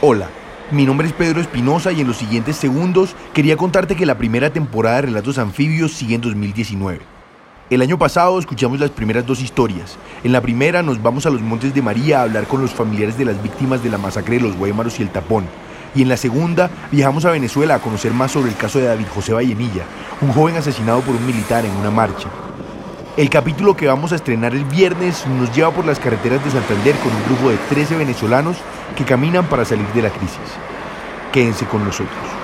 Hola, mi nombre es Pedro Espinosa y en los siguientes segundos quería contarte que la primera temporada de Relatos Anfibios sigue en 2019. El año pasado escuchamos las primeras dos historias. En la primera nos vamos a los Montes de María a hablar con los familiares de las víctimas de la masacre de los Guaymaros y el Tapón. Y en la segunda viajamos a Venezuela a conocer más sobre el caso de David José Vallenilla, un joven asesinado por un militar en una marcha. El capítulo que vamos a estrenar el viernes nos lleva por las carreteras de Santander con un grupo de 13 venezolanos que caminan para salir de la crisis. Quédense con nosotros.